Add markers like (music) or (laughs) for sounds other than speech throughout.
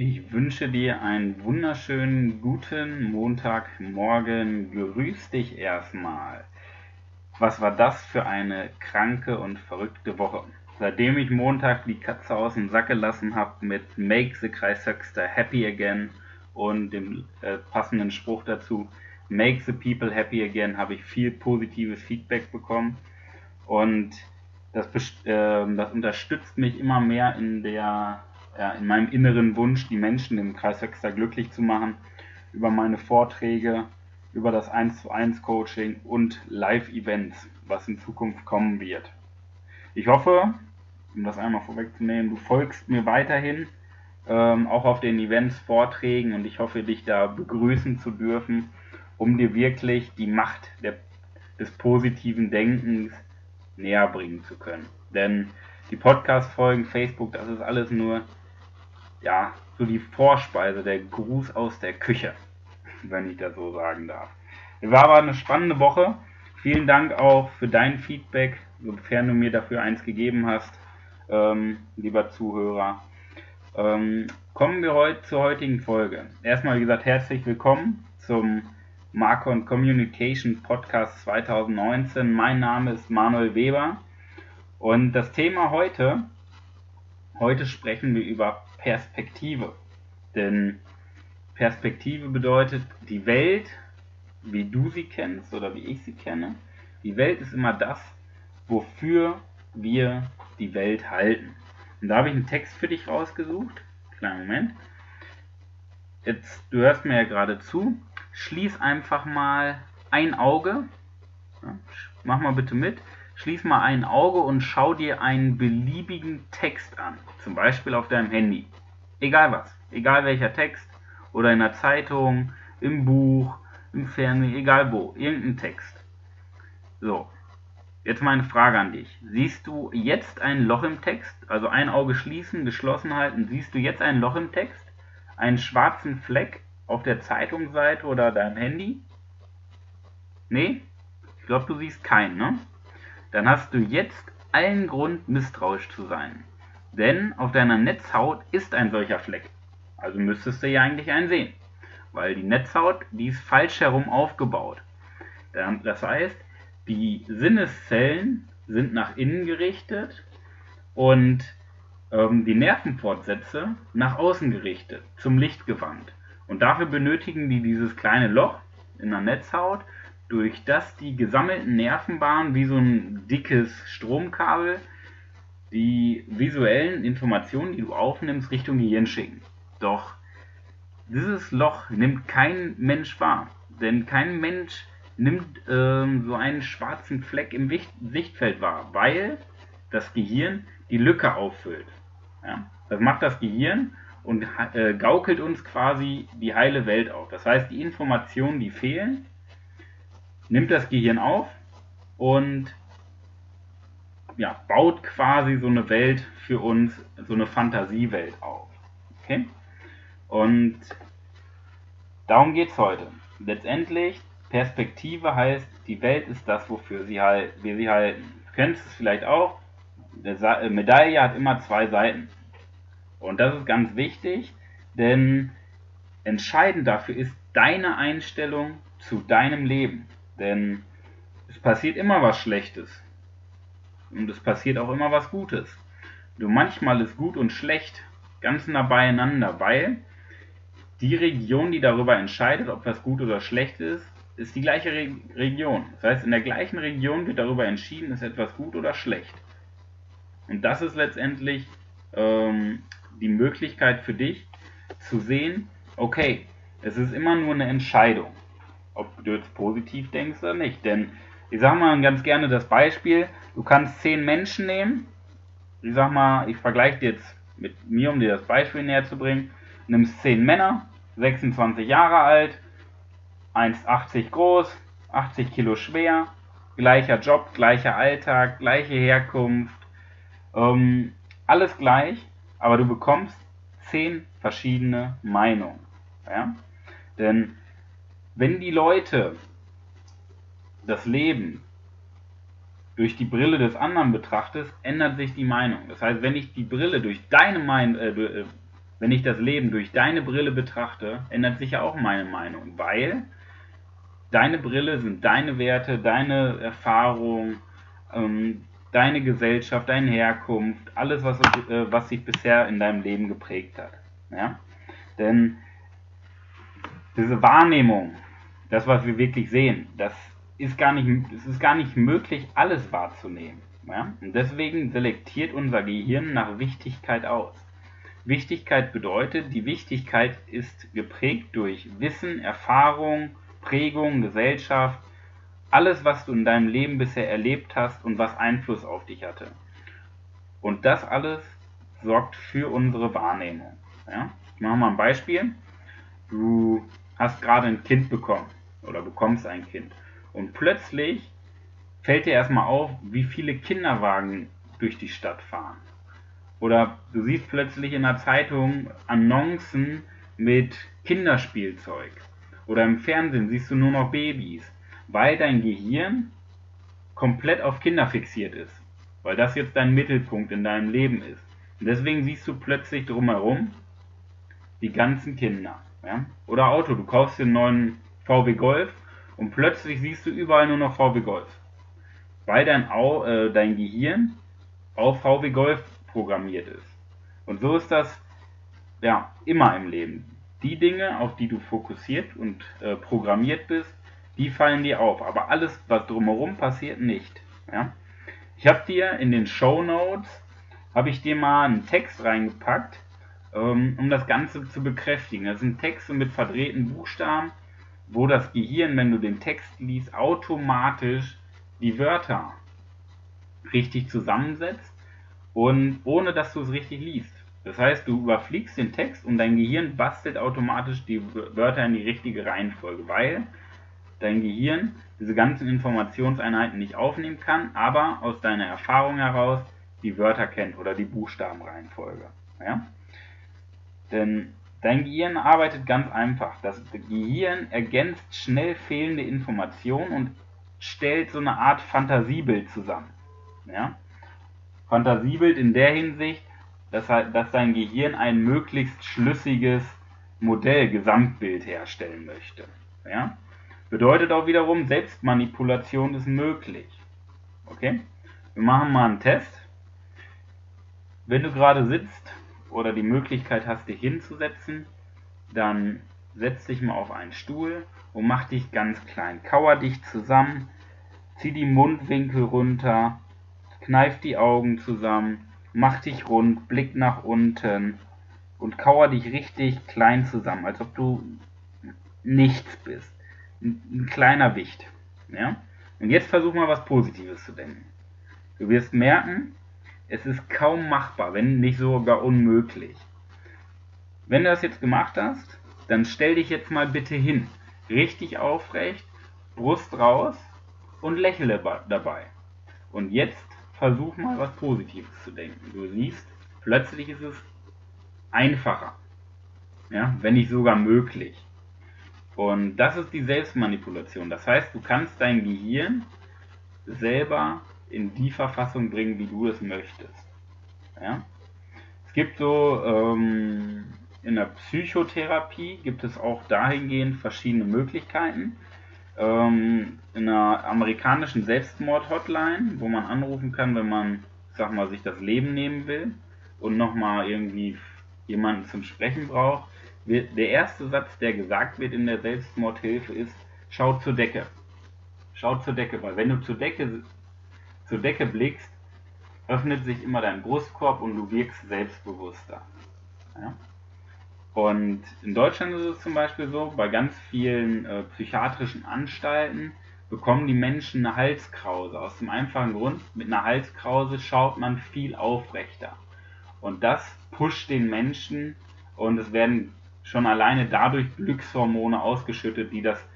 Ich wünsche dir einen wunderschönen guten Montagmorgen. Grüß dich erstmal. Was war das für eine kranke und verrückte Woche? Seitdem ich Montag die Katze aus dem Sack gelassen habe mit Make the Kreishöchster Happy Again und dem äh, passenden Spruch dazu Make the People Happy Again, habe ich viel positives Feedback bekommen und das, äh, das unterstützt mich immer mehr in der ja, in meinem inneren Wunsch, die Menschen im Kreis Höxter glücklich zu machen, über meine Vorträge, über das 1 zu 1 Coaching und Live-Events, was in Zukunft kommen wird. Ich hoffe, um das einmal vorwegzunehmen, du folgst mir weiterhin, ähm, auch auf den Events, Vorträgen und ich hoffe, dich da begrüßen zu dürfen, um dir wirklich die Macht der, des positiven Denkens näher bringen zu können. Denn die Podcast-Folgen, Facebook, das ist alles nur ja, so die Vorspeise, der Gruß aus der Küche, (laughs) wenn ich das so sagen darf. Es war aber eine spannende Woche. Vielen Dank auch für dein Feedback, sofern du mir dafür eins gegeben hast, ähm, lieber Zuhörer. Ähm, kommen wir heute zur heutigen Folge. Erstmal, wie gesagt, herzlich willkommen zum Marcon Communication Podcast 2019. Mein Name ist Manuel Weber und das Thema heute, heute sprechen wir über Perspektive. Denn Perspektive bedeutet, die Welt, wie du sie kennst oder wie ich sie kenne, die Welt ist immer das, wofür wir die Welt halten. Und da habe ich einen Text für dich rausgesucht. Kleinen Moment. Jetzt, du hörst mir ja gerade zu. Schließ einfach mal ein Auge. Mach mal bitte mit. Schließ mal ein Auge und schau dir einen beliebigen Text an. Zum Beispiel auf deinem Handy. Egal was. Egal welcher Text. Oder in der Zeitung, im Buch, im Fernsehen, egal wo. Irgendein Text. So. Jetzt meine Frage an dich. Siehst du jetzt ein Loch im Text? Also ein Auge schließen, geschlossen halten. Siehst du jetzt ein Loch im Text? Einen schwarzen Fleck auf der Zeitungsseite oder deinem Handy? Nee? Ich glaube, du siehst keinen, ne? Dann hast du jetzt allen Grund, misstrauisch zu sein. Denn auf deiner Netzhaut ist ein solcher Fleck. Also müsstest du ja eigentlich einen sehen. Weil die Netzhaut, die ist falsch herum aufgebaut. Das heißt, die Sinneszellen sind nach innen gerichtet und ähm, die Nervenfortsätze nach außen gerichtet, zum Licht gewandt. Und dafür benötigen die dieses kleine Loch in der Netzhaut, durch das die gesammelten Nervenbahnen wie so ein dickes Stromkabel die visuellen Informationen, die du aufnimmst, Richtung Gehirn schicken. Doch dieses Loch nimmt kein Mensch wahr. Denn kein Mensch nimmt ähm, so einen schwarzen Fleck im Sichtfeld wahr, weil das Gehirn die Lücke auffüllt. Ja? Das macht das Gehirn und äh, gaukelt uns quasi die heile Welt auf. Das heißt, die Informationen, die fehlen, nimmt das Gehirn auf und ja, baut quasi so eine Welt für uns, so eine Fantasiewelt auf. Okay? Und darum geht es heute. Letztendlich, Perspektive heißt, die Welt ist das, wofür sie halt, wir sie halten. Du kennst es vielleicht auch, eine äh, Medaille hat immer zwei Seiten. Und das ist ganz wichtig, denn entscheidend dafür ist deine Einstellung zu deinem Leben. Denn es passiert immer was Schlechtes. Und es passiert auch immer was Gutes. Nur manchmal ist gut und schlecht ganz nah beieinander, weil die Region, die darüber entscheidet, ob was gut oder schlecht ist, ist die gleiche Re Region. Das heißt, in der gleichen Region wird darüber entschieden, ist etwas gut oder schlecht. Und das ist letztendlich ähm, die Möglichkeit für dich zu sehen, okay, es ist immer nur eine Entscheidung, ob du jetzt positiv denkst oder nicht. Denn ich sage mal ganz gerne das Beispiel, du kannst zehn Menschen nehmen, ich sag mal, ich vergleiche jetzt mit mir, um dir das Beispiel näher zu bringen, nimmst zehn Männer, 26 Jahre alt, 1,80 groß, 80 Kilo schwer, gleicher Job, gleicher Alltag, gleiche Herkunft, ähm, alles gleich, aber du bekommst zehn verschiedene Meinungen. Ja? Denn wenn die Leute das Leben durch die Brille des anderen betrachtest, ändert sich die Meinung. Das heißt, wenn ich die Brille durch deine Meinung, äh, äh, wenn ich das Leben durch deine Brille betrachte, ändert sich ja auch meine Meinung, weil deine Brille sind deine Werte, deine Erfahrung, ähm, deine Gesellschaft, deine Herkunft, alles, was, äh, was sich bisher in deinem Leben geprägt hat. Ja? Denn diese Wahrnehmung, das, was wir wirklich sehen, das ist gar nicht, es ist gar nicht möglich, alles wahrzunehmen. Ja? Und deswegen selektiert unser Gehirn nach Wichtigkeit aus. Wichtigkeit bedeutet, die Wichtigkeit ist geprägt durch Wissen, Erfahrung, Prägung, Gesellschaft, alles, was du in deinem Leben bisher erlebt hast und was Einfluss auf dich hatte. Und das alles sorgt für unsere Wahrnehmung. Ja? Ich mache mal ein Beispiel. Du hast gerade ein Kind bekommen oder bekommst ein Kind und plötzlich fällt dir erstmal auf, wie viele Kinderwagen durch die Stadt fahren. Oder du siehst plötzlich in der Zeitung Annoncen mit Kinderspielzeug. Oder im Fernsehen siehst du nur noch Babys, weil dein Gehirn komplett auf Kinder fixiert ist. Weil das jetzt dein Mittelpunkt in deinem Leben ist. Und deswegen siehst du plötzlich drumherum die ganzen Kinder. Ja? Oder Auto, du kaufst den neuen VW Golf und plötzlich siehst du überall nur noch VW Golf. Weil dein, Au, äh, dein Gehirn auf VW Golf programmiert ist. Und so ist das ja immer im Leben. Die Dinge, auf die du fokussiert und äh, programmiert bist, die fallen dir auf. Aber alles, was drumherum passiert, nicht. Ja? Ich habe dir in den Show Notes habe ich dir mal einen Text reingepackt, ähm, um das Ganze zu bekräftigen. Das sind Texte mit verdrehten Buchstaben, wo das Gehirn, wenn du den Text liest, automatisch die Wörter richtig zusammensetzt und ohne dass du es richtig liest. Das heißt, du überfliegst den Text und dein Gehirn bastelt automatisch die Wörter in die richtige Reihenfolge, weil dein Gehirn diese ganzen Informationseinheiten nicht aufnehmen kann, aber aus deiner Erfahrung heraus die Wörter kennt oder die Buchstabenreihenfolge. Ja? Denn dein Gehirn arbeitet ganz einfach. Das Gehirn ergänzt schnell fehlende Informationen und stellt so eine Art Fantasiebild zusammen. Ja? Fantasiebild in der Hinsicht, dass, dass dein Gehirn ein möglichst schlüssiges Modell, Gesamtbild herstellen möchte. Ja? Bedeutet auch wiederum, Selbstmanipulation ist möglich. Okay? Wir machen mal einen Test. Wenn du gerade sitzt oder die Möglichkeit hast, dich hinzusetzen, dann setz dich mal auf einen Stuhl und mach dich ganz klein. Kauer dich zusammen, zieh die Mundwinkel runter, kneif die Augen zusammen, mach dich rund, blick nach unten und kauer dich richtig klein zusammen, als ob du nichts bist. Ein, ein kleiner Wicht. Ja? Und jetzt versuch mal was Positives zu denken. Du wirst merken, es ist kaum machbar, wenn nicht sogar unmöglich. Wenn du das jetzt gemacht hast, dann stell dich jetzt mal bitte hin. Richtig aufrecht, Brust raus und lächle dabei. Und jetzt versuch mal was Positives zu denken. Du siehst, plötzlich ist es einfacher. Ja, wenn nicht sogar möglich. Und das ist die Selbstmanipulation. Das heißt, du kannst dein Gehirn selber in die Verfassung bringen, wie du es möchtest. Ja? Es gibt so ähm, in der Psychotherapie gibt es auch dahingehend verschiedene Möglichkeiten. Ähm, in einer amerikanischen Selbstmord-Hotline, wo man anrufen kann, wenn man, sag mal, sich das Leben nehmen will und nochmal irgendwie jemanden zum Sprechen braucht. Der erste Satz, der gesagt wird in der Selbstmordhilfe ist, schau zur Decke. Schau zur Decke, weil wenn du zur Decke zur Decke blickst, öffnet sich immer dein Brustkorb und du wirkst selbstbewusster. Ja? Und in Deutschland ist es zum Beispiel so, bei ganz vielen äh, psychiatrischen Anstalten bekommen die Menschen eine Halskrause. Aus dem einfachen Grund, mit einer Halskrause schaut man viel aufrechter. Und das pusht den Menschen und es werden schon alleine dadurch Glückshormone ausgeschüttet, die das,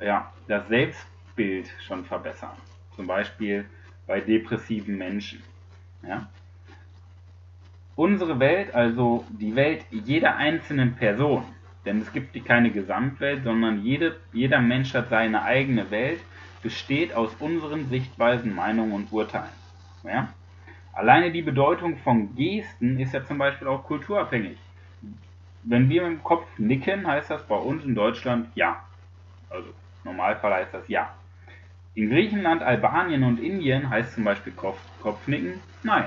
ja, das Selbstbild schon verbessern. Zum Beispiel bei depressiven Menschen. Ja? Unsere Welt, also die Welt jeder einzelnen Person, denn es gibt keine Gesamtwelt, sondern jede, jeder Mensch hat seine eigene Welt, besteht aus unseren Sichtweisen, Meinungen und Urteilen. Ja? Alleine die Bedeutung von Gesten ist ja zum Beispiel auch kulturabhängig. wenn wir mit dem Kopf nicken, heißt das bei uns in Deutschland ja. Also im Normalfall heißt das ja. In Griechenland, Albanien und Indien heißt zum Beispiel Kopf, Kopfnicken nein.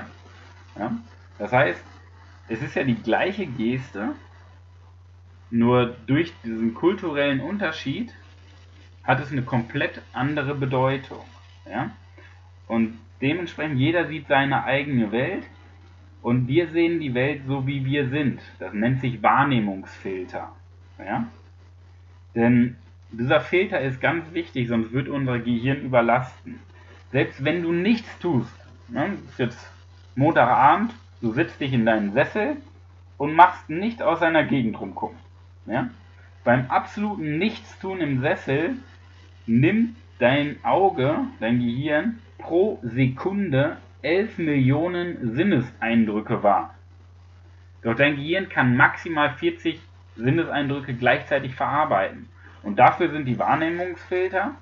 Ja? Das heißt, es ist ja die gleiche Geste, nur durch diesen kulturellen Unterschied hat es eine komplett andere Bedeutung. Ja? Und dementsprechend, jeder sieht seine eigene Welt und wir sehen die Welt so, wie wir sind. Das nennt sich Wahrnehmungsfilter. Ja? Denn dieser Filter ist ganz wichtig, sonst wird unser Gehirn überlasten. Selbst wenn du nichts tust, ne, ist jetzt Montagabend, du sitzt dich in deinen Sessel und machst nicht aus einer Gegend rumgucken. Ja? Beim absoluten Nichtstun im Sessel nimmt dein Auge, dein Gehirn pro Sekunde 11 Millionen Sinneseindrücke wahr. Doch dein Gehirn kann maximal 40 Sinneseindrücke gleichzeitig verarbeiten. Und dafür sind die Wahrnehmungsfilter.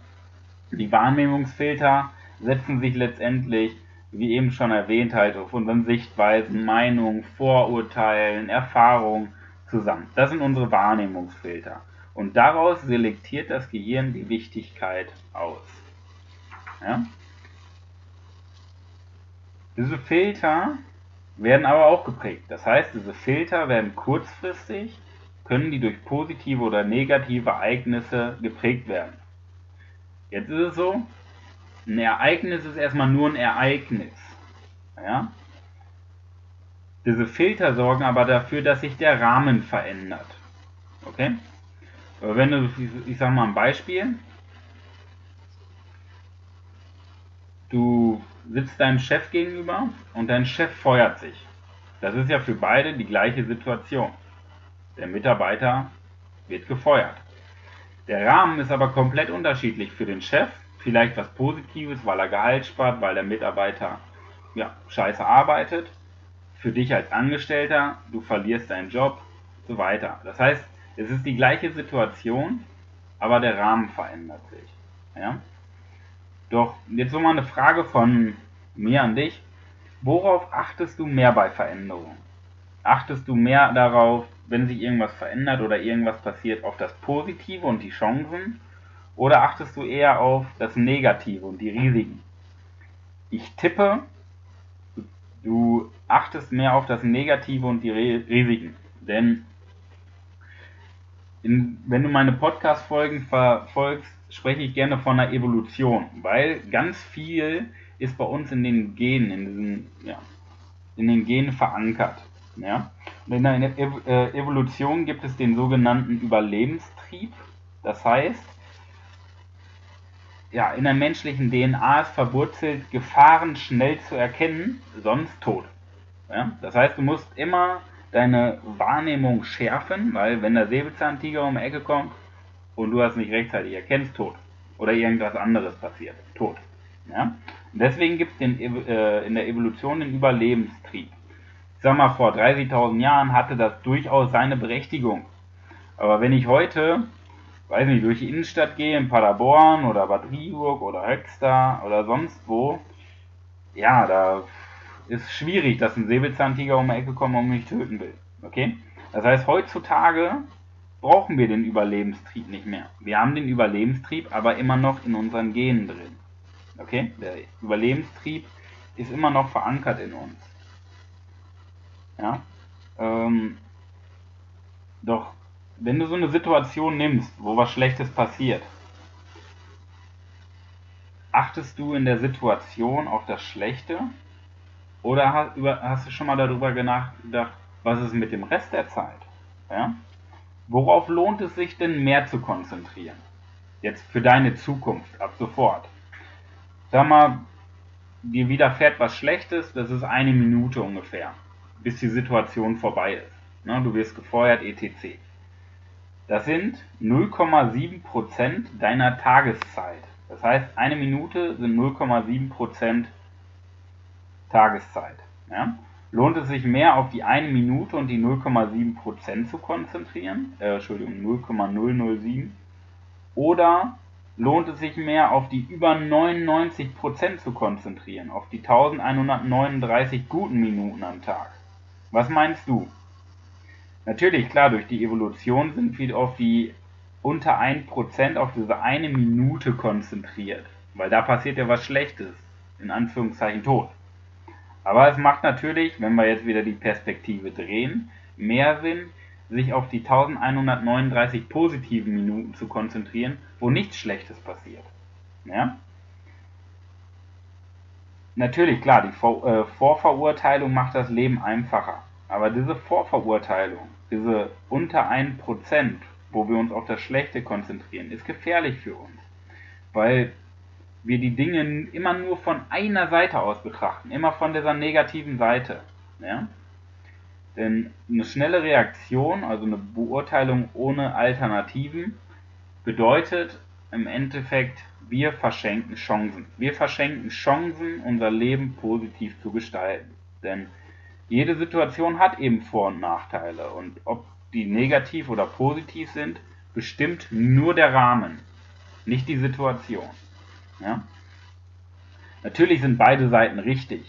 Die Wahrnehmungsfilter setzen sich letztendlich, wie eben schon erwähnt, halt auf unseren Sichtweisen, Meinungen, Vorurteilen, Erfahrungen zusammen. Das sind unsere Wahrnehmungsfilter. Und daraus selektiert das Gehirn die Wichtigkeit aus. Ja? Diese Filter werden aber auch geprägt. Das heißt, diese Filter werden kurzfristig können die durch positive oder negative Ereignisse geprägt werden. Jetzt ist es so, ein Ereignis ist erstmal nur ein Ereignis. Ja? Diese Filter sorgen aber dafür, dass sich der Rahmen verändert. Okay? Aber wenn du, ich sag mal ein Beispiel, du sitzt deinem Chef gegenüber und dein Chef feuert sich. Das ist ja für beide die gleiche Situation. Der Mitarbeiter wird gefeuert. Der Rahmen ist aber komplett unterschiedlich für den Chef. Vielleicht was Positives, weil er Gehalt spart, weil der Mitarbeiter ja, scheiße arbeitet. Für dich als Angestellter, du verlierst deinen Job, so weiter. Das heißt, es ist die gleiche Situation, aber der Rahmen verändert sich. Ja? Doch jetzt nochmal eine Frage von mir an dich. Worauf achtest du mehr bei Veränderungen? Achtest du mehr darauf, wenn sich irgendwas verändert oder irgendwas passiert, auf das Positive und die Chancen? Oder achtest du eher auf das Negative und die Risiken? Ich tippe, du achtest mehr auf das Negative und die Risiken. Denn in, wenn du meine Podcast-Folgen verfolgst, spreche ich gerne von einer Evolution, weil ganz viel ist bei uns in den Genen, in, diesen, ja, in den Genen verankert. Ja? Und in der äh, Evolution gibt es den sogenannten Überlebenstrieb. Das heißt, ja, in der menschlichen DNA ist verwurzelt, Gefahren schnell zu erkennen, sonst tot. Ja? Das heißt, du musst immer deine Wahrnehmung schärfen, weil wenn der Säbelzahntiger um die Ecke kommt und du hast nicht rechtzeitig erkennst, tot. Oder irgendwas anderes passiert, tot. Ja? deswegen gibt es äh, in der Evolution den Überlebenstrieb sag mal, vor 30.000 Jahren hatte das durchaus seine Berechtigung. Aber wenn ich heute, weiß nicht, durch die Innenstadt gehe, in Paderborn oder Bad Rieburg oder Höxter oder sonst wo, ja, da ist schwierig, dass ein Säbelzahntiger um die Ecke kommt und mich töten will. Okay? Das heißt, heutzutage brauchen wir den Überlebenstrieb nicht mehr. Wir haben den Überlebenstrieb aber immer noch in unseren Genen drin. Okay? Der Überlebenstrieb ist immer noch verankert in uns. Ja? Ähm, doch wenn du so eine Situation nimmst, wo was Schlechtes passiert, achtest du in der Situation auf das Schlechte oder hast, hast du schon mal darüber nachgedacht, was ist mit dem Rest der Zeit? Ja? Worauf lohnt es sich denn mehr zu konzentrieren? Jetzt für deine Zukunft, ab sofort. Sag mal, dir widerfährt was Schlechtes, das ist eine Minute ungefähr bis die Situation vorbei ist. Ne, du wirst gefeuert, etc. Das sind 0,7% deiner Tageszeit. Das heißt, eine Minute sind 0,7% Tageszeit. Ja? Lohnt es sich mehr auf die eine Minute und die 0,7% zu konzentrieren? Äh, Entschuldigung, 0,007. Oder lohnt es sich mehr auf die über 99% zu konzentrieren, auf die 1139 guten Minuten am Tag? Was meinst du? Natürlich, klar, durch die Evolution sind wir auf die unter 1% auf diese eine Minute konzentriert. Weil da passiert ja was Schlechtes. In Anführungszeichen Tod. Aber es macht natürlich, wenn wir jetzt wieder die Perspektive drehen, mehr Sinn, sich auf die 1139 positiven Minuten zu konzentrieren, wo nichts Schlechtes passiert. Ja? Natürlich, klar, die Vor äh, Vorverurteilung macht das Leben einfacher. Aber diese Vorverurteilung, diese unter 1%, wo wir uns auf das Schlechte konzentrieren, ist gefährlich für uns. Weil wir die Dinge immer nur von einer Seite aus betrachten, immer von dieser negativen Seite. Ja? Denn eine schnelle Reaktion, also eine Beurteilung ohne Alternativen, bedeutet im Endeffekt, wir verschenken Chancen. Wir verschenken Chancen, unser Leben positiv zu gestalten. Denn jede Situation hat eben Vor- und Nachteile. Und ob die negativ oder positiv sind, bestimmt nur der Rahmen, nicht die Situation. Ja? Natürlich sind beide Seiten richtig.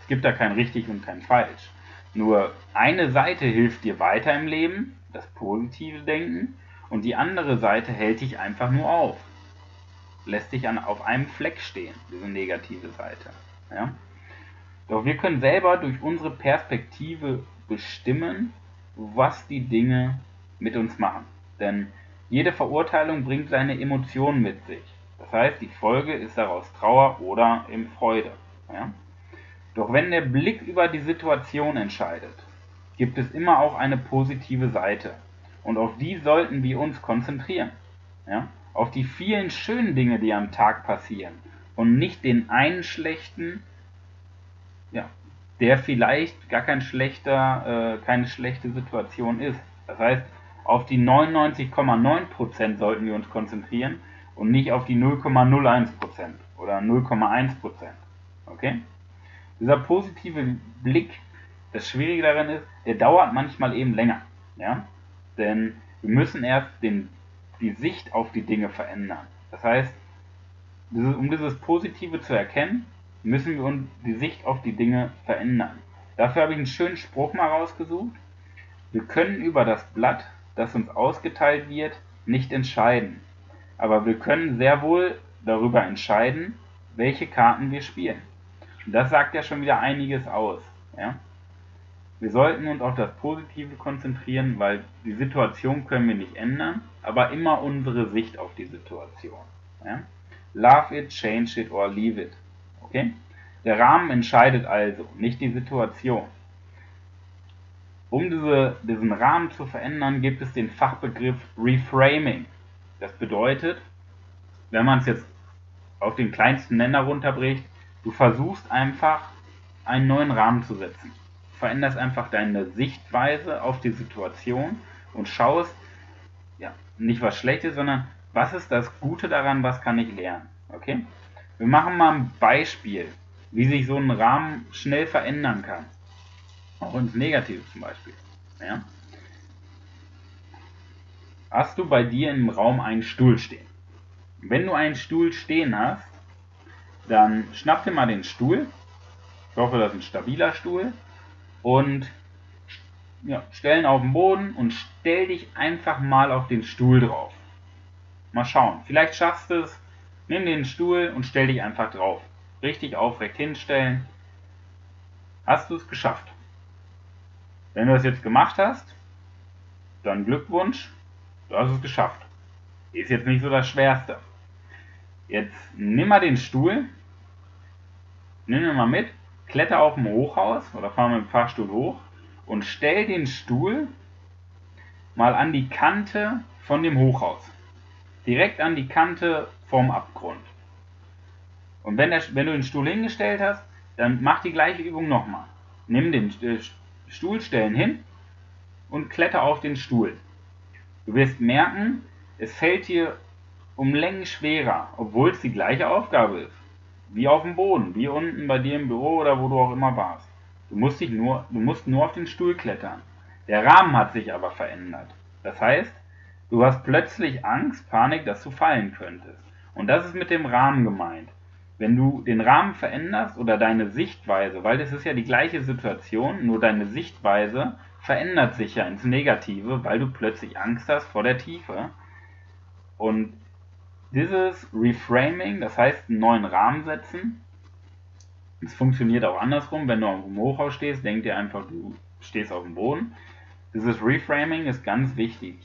Es gibt da kein richtig und kein falsch. Nur eine Seite hilft dir weiter im Leben, das positive Denken, und die andere Seite hält dich einfach nur auf. Lässt dich an, auf einem Fleck stehen, diese negative Seite. Ja? Doch wir können selber durch unsere Perspektive bestimmen, was die Dinge mit uns machen. Denn jede Verurteilung bringt seine Emotionen mit sich. Das heißt, die Folge ist daraus Trauer oder eben Freude. Ja? Doch wenn der Blick über die Situation entscheidet, gibt es immer auch eine positive Seite. Und auf die sollten wir uns konzentrieren. Ja? Auf die vielen schönen Dinge, die am Tag passieren. Und nicht den einen schlechten, ja, der vielleicht gar kein schlechter, äh, keine schlechte Situation ist. Das heißt, auf die 99,9% sollten wir uns konzentrieren und nicht auf die 0,01% oder 0,1%. Okay? Dieser positive Blick, das Schwierige darin ist, der dauert manchmal eben länger. Ja? Denn wir müssen erst den, die Sicht auf die Dinge verändern. Das heißt, um dieses Positive zu erkennen, müssen wir uns die Sicht auf die Dinge verändern. Dafür habe ich einen schönen Spruch mal rausgesucht. Wir können über das Blatt, das uns ausgeteilt wird, nicht entscheiden. Aber wir können sehr wohl darüber entscheiden, welche Karten wir spielen. Das sagt ja schon wieder einiges aus. Ja? Wir sollten uns auf das Positive konzentrieren, weil die Situation können wir nicht ändern, aber immer unsere Sicht auf die Situation. Ja? Love it, change it or leave it. Okay? Der Rahmen entscheidet also, nicht die Situation. Um diese, diesen Rahmen zu verändern, gibt es den Fachbegriff Reframing. Das bedeutet, wenn man es jetzt auf den kleinsten Nenner runterbricht, du versuchst einfach einen neuen Rahmen zu setzen. Veränderst einfach deine Sichtweise auf die Situation und schaust, ja, nicht was Schlechtes, sondern was ist das Gute daran, was kann ich lernen. Okay? Wir machen mal ein Beispiel, wie sich so ein Rahmen schnell verändern kann. Auch ins Negative zum Beispiel. Ja? Hast du bei dir im Raum einen Stuhl stehen? Wenn du einen Stuhl stehen hast, dann schnapp dir mal den Stuhl. Ich hoffe, das ist ein stabiler Stuhl. Und ja, stellen auf den Boden und stell dich einfach mal auf den Stuhl drauf. Mal schauen. Vielleicht schaffst du es. Nimm den Stuhl und stell dich einfach drauf. Richtig aufrecht hinstellen. Hast du es geschafft? Wenn du das jetzt gemacht hast, dann Glückwunsch, du hast es geschafft. Ist jetzt nicht so das Schwerste. Jetzt nimm mal den Stuhl, nimm ihn mal mit, kletter auf dem Hochhaus oder fahr mit dem Fahrstuhl hoch und stell den Stuhl mal an die Kante von dem Hochhaus. Direkt an die Kante vom Abgrund. Und wenn, der, wenn du den Stuhl hingestellt hast, dann mach die gleiche Übung nochmal. Nimm den äh, Stuhlstellen hin und kletter auf den Stuhl. Du wirst merken, es fällt dir um Längen schwerer, obwohl es die gleiche Aufgabe ist. Wie auf dem Boden, wie unten bei dir im Büro oder wo du auch immer warst. Du musst, dich nur, du musst nur auf den Stuhl klettern. Der Rahmen hat sich aber verändert. Das heißt, du hast plötzlich Angst, Panik, dass du fallen könntest. Und das ist mit dem Rahmen gemeint. Wenn du den Rahmen veränderst oder deine Sichtweise, weil das ist ja die gleiche Situation, nur deine Sichtweise verändert sich ja ins Negative, weil du plötzlich Angst hast vor der Tiefe. Und dieses Reframing, das heißt einen neuen Rahmen setzen, es funktioniert auch andersrum, wenn du auf dem Hochhaus stehst, denk dir einfach, du stehst auf dem Boden. Dieses Reframing ist ganz wichtig.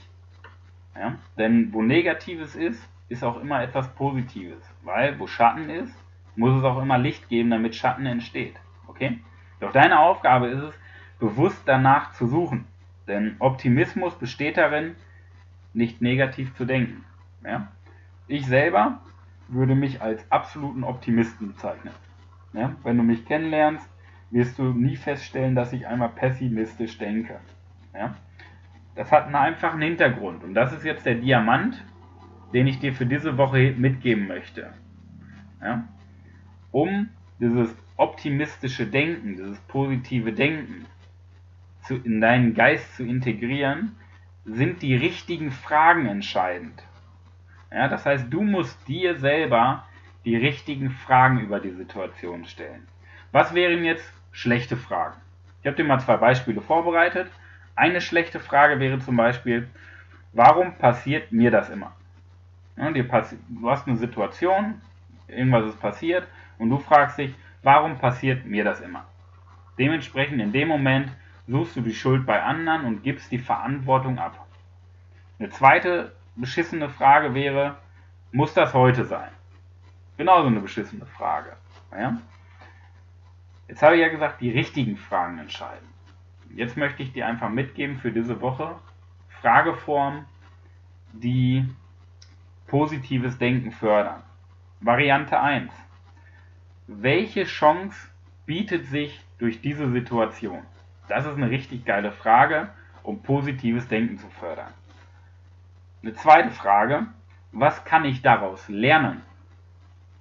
Ja? Denn wo Negatives ist, ist auch immer etwas Positives. Weil wo Schatten ist, muss es auch immer Licht geben, damit Schatten entsteht. Okay? Doch deine Aufgabe ist es, bewusst danach zu suchen. Denn Optimismus besteht darin, nicht negativ zu denken. Ja? Ich selber würde mich als absoluten Optimisten bezeichnen. Ja? Wenn du mich kennenlernst, wirst du nie feststellen, dass ich einmal pessimistisch denke. Ja? Das hat einen einfachen Hintergrund und das ist jetzt der Diamant, den ich dir für diese Woche mitgeben möchte. Ja? Um dieses optimistische Denken, dieses positive Denken zu, in deinen Geist zu integrieren, sind die richtigen Fragen entscheidend. Ja, das heißt, du musst dir selber die richtigen Fragen über die Situation stellen. Was wären jetzt schlechte Fragen? Ich habe dir mal zwei Beispiele vorbereitet. Eine schlechte Frage wäre zum Beispiel, warum passiert mir das immer? Ja, du hast eine Situation, irgendwas ist passiert und du fragst dich, warum passiert mir das immer? Dementsprechend in dem Moment suchst du die Schuld bei anderen und gibst die Verantwortung ab. Eine zweite beschissene Frage wäre, muss das heute sein? Genauso eine beschissene Frage. Ja? Jetzt habe ich ja gesagt, die richtigen Fragen entscheiden. Jetzt möchte ich dir einfach mitgeben für diese Woche Frageformen, die positives Denken fördern. Variante 1. Welche Chance bietet sich durch diese Situation? Das ist eine richtig geile Frage, um positives Denken zu fördern. Eine zweite Frage, was kann ich daraus lernen?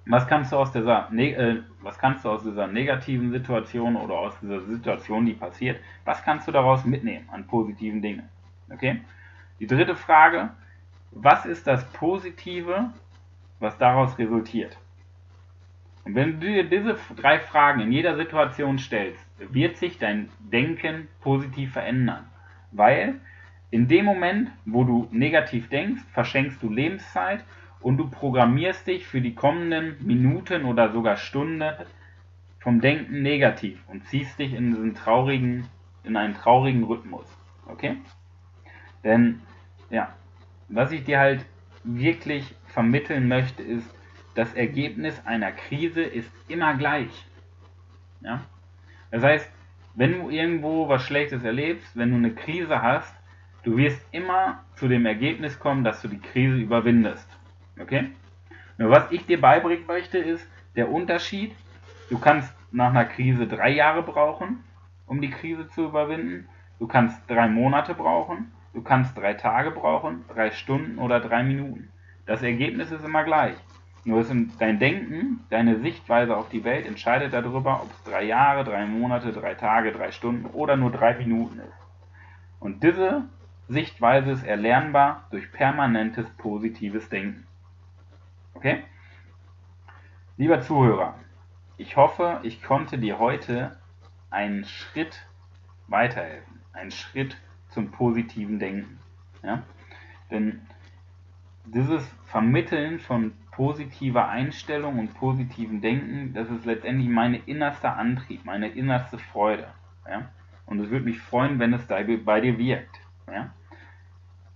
Was kannst du aus dieser, äh, was kannst du aus dieser negativen Situation oder aus dieser Situation, die passiert, was kannst du daraus mitnehmen an positiven Dingen? Okay? Die dritte Frage, was ist das Positive, was daraus resultiert? Und wenn du dir diese drei Fragen in jeder Situation stellst, wird sich dein Denken positiv verändern. Weil in dem Moment, wo du negativ denkst, verschenkst du Lebenszeit und du programmierst dich für die kommenden Minuten oder sogar Stunden vom Denken negativ und ziehst dich in diesen traurigen, in einen traurigen Rhythmus. Okay? Denn, ja, was ich dir halt wirklich vermitteln möchte, ist, das Ergebnis einer Krise ist immer gleich. Ja? Das heißt, wenn du irgendwo was Schlechtes erlebst, wenn du eine Krise hast, du wirst immer zu dem Ergebnis kommen, dass du die Krise überwindest. Okay? Nur was ich dir beibringen möchte, ist der Unterschied. Du kannst nach einer Krise drei Jahre brauchen, um die Krise zu überwinden. Du kannst drei Monate brauchen. Du kannst drei Tage brauchen, drei Stunden oder drei Minuten. Das Ergebnis ist immer gleich. Nur ist dein Denken, deine Sichtweise auf die Welt entscheidet darüber, ob es drei Jahre, drei Monate, drei Tage, drei Stunden oder nur drei Minuten ist. Und diese Sichtweise ist erlernbar durch permanentes positives Denken. Okay? Lieber Zuhörer, ich hoffe, ich konnte dir heute einen Schritt weiterhelfen, einen Schritt zum positiven Denken. Ja? Denn dieses Vermitteln von positiver Einstellung und positiven Denken, das ist letztendlich meine innerste Antrieb, meine innerste Freude. Ja? Und es würde mich freuen, wenn es bei dir wirkt. Ja?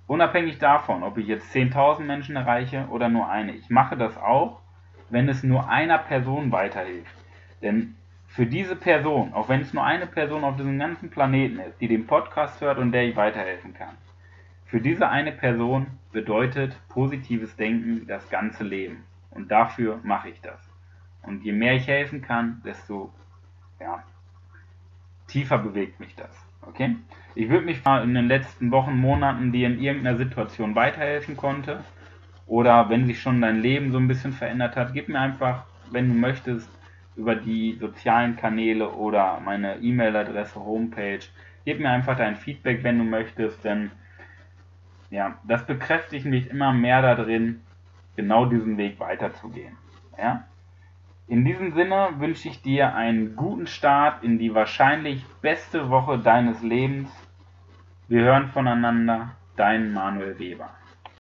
Unabhängig davon, ob ich jetzt 10.000 Menschen erreiche oder nur eine. Ich mache das auch, wenn es nur einer Person weiterhilft. Denn für diese Person, auch wenn es nur eine Person auf diesem ganzen Planeten ist, die den Podcast hört und der ich weiterhelfen kann, für diese eine Person bedeutet positives Denken das ganze Leben. Und dafür mache ich das. Und je mehr ich helfen kann, desto ja, tiefer bewegt mich das. Okay? Ich würde mich mal in den letzten Wochen, Monaten, die in irgendeiner Situation weiterhelfen konnte, oder wenn sich schon dein Leben so ein bisschen verändert hat, gib mir einfach, wenn du möchtest, über die sozialen Kanäle oder meine E-Mail-Adresse, Homepage, gib mir einfach dein Feedback, wenn du möchtest, denn ja, das bekräftigt mich immer mehr darin, genau diesen Weg weiterzugehen. Ja? In diesem Sinne wünsche ich dir einen guten Start in die wahrscheinlich beste Woche deines Lebens Wir hören voneinander, dein Manuel Weber.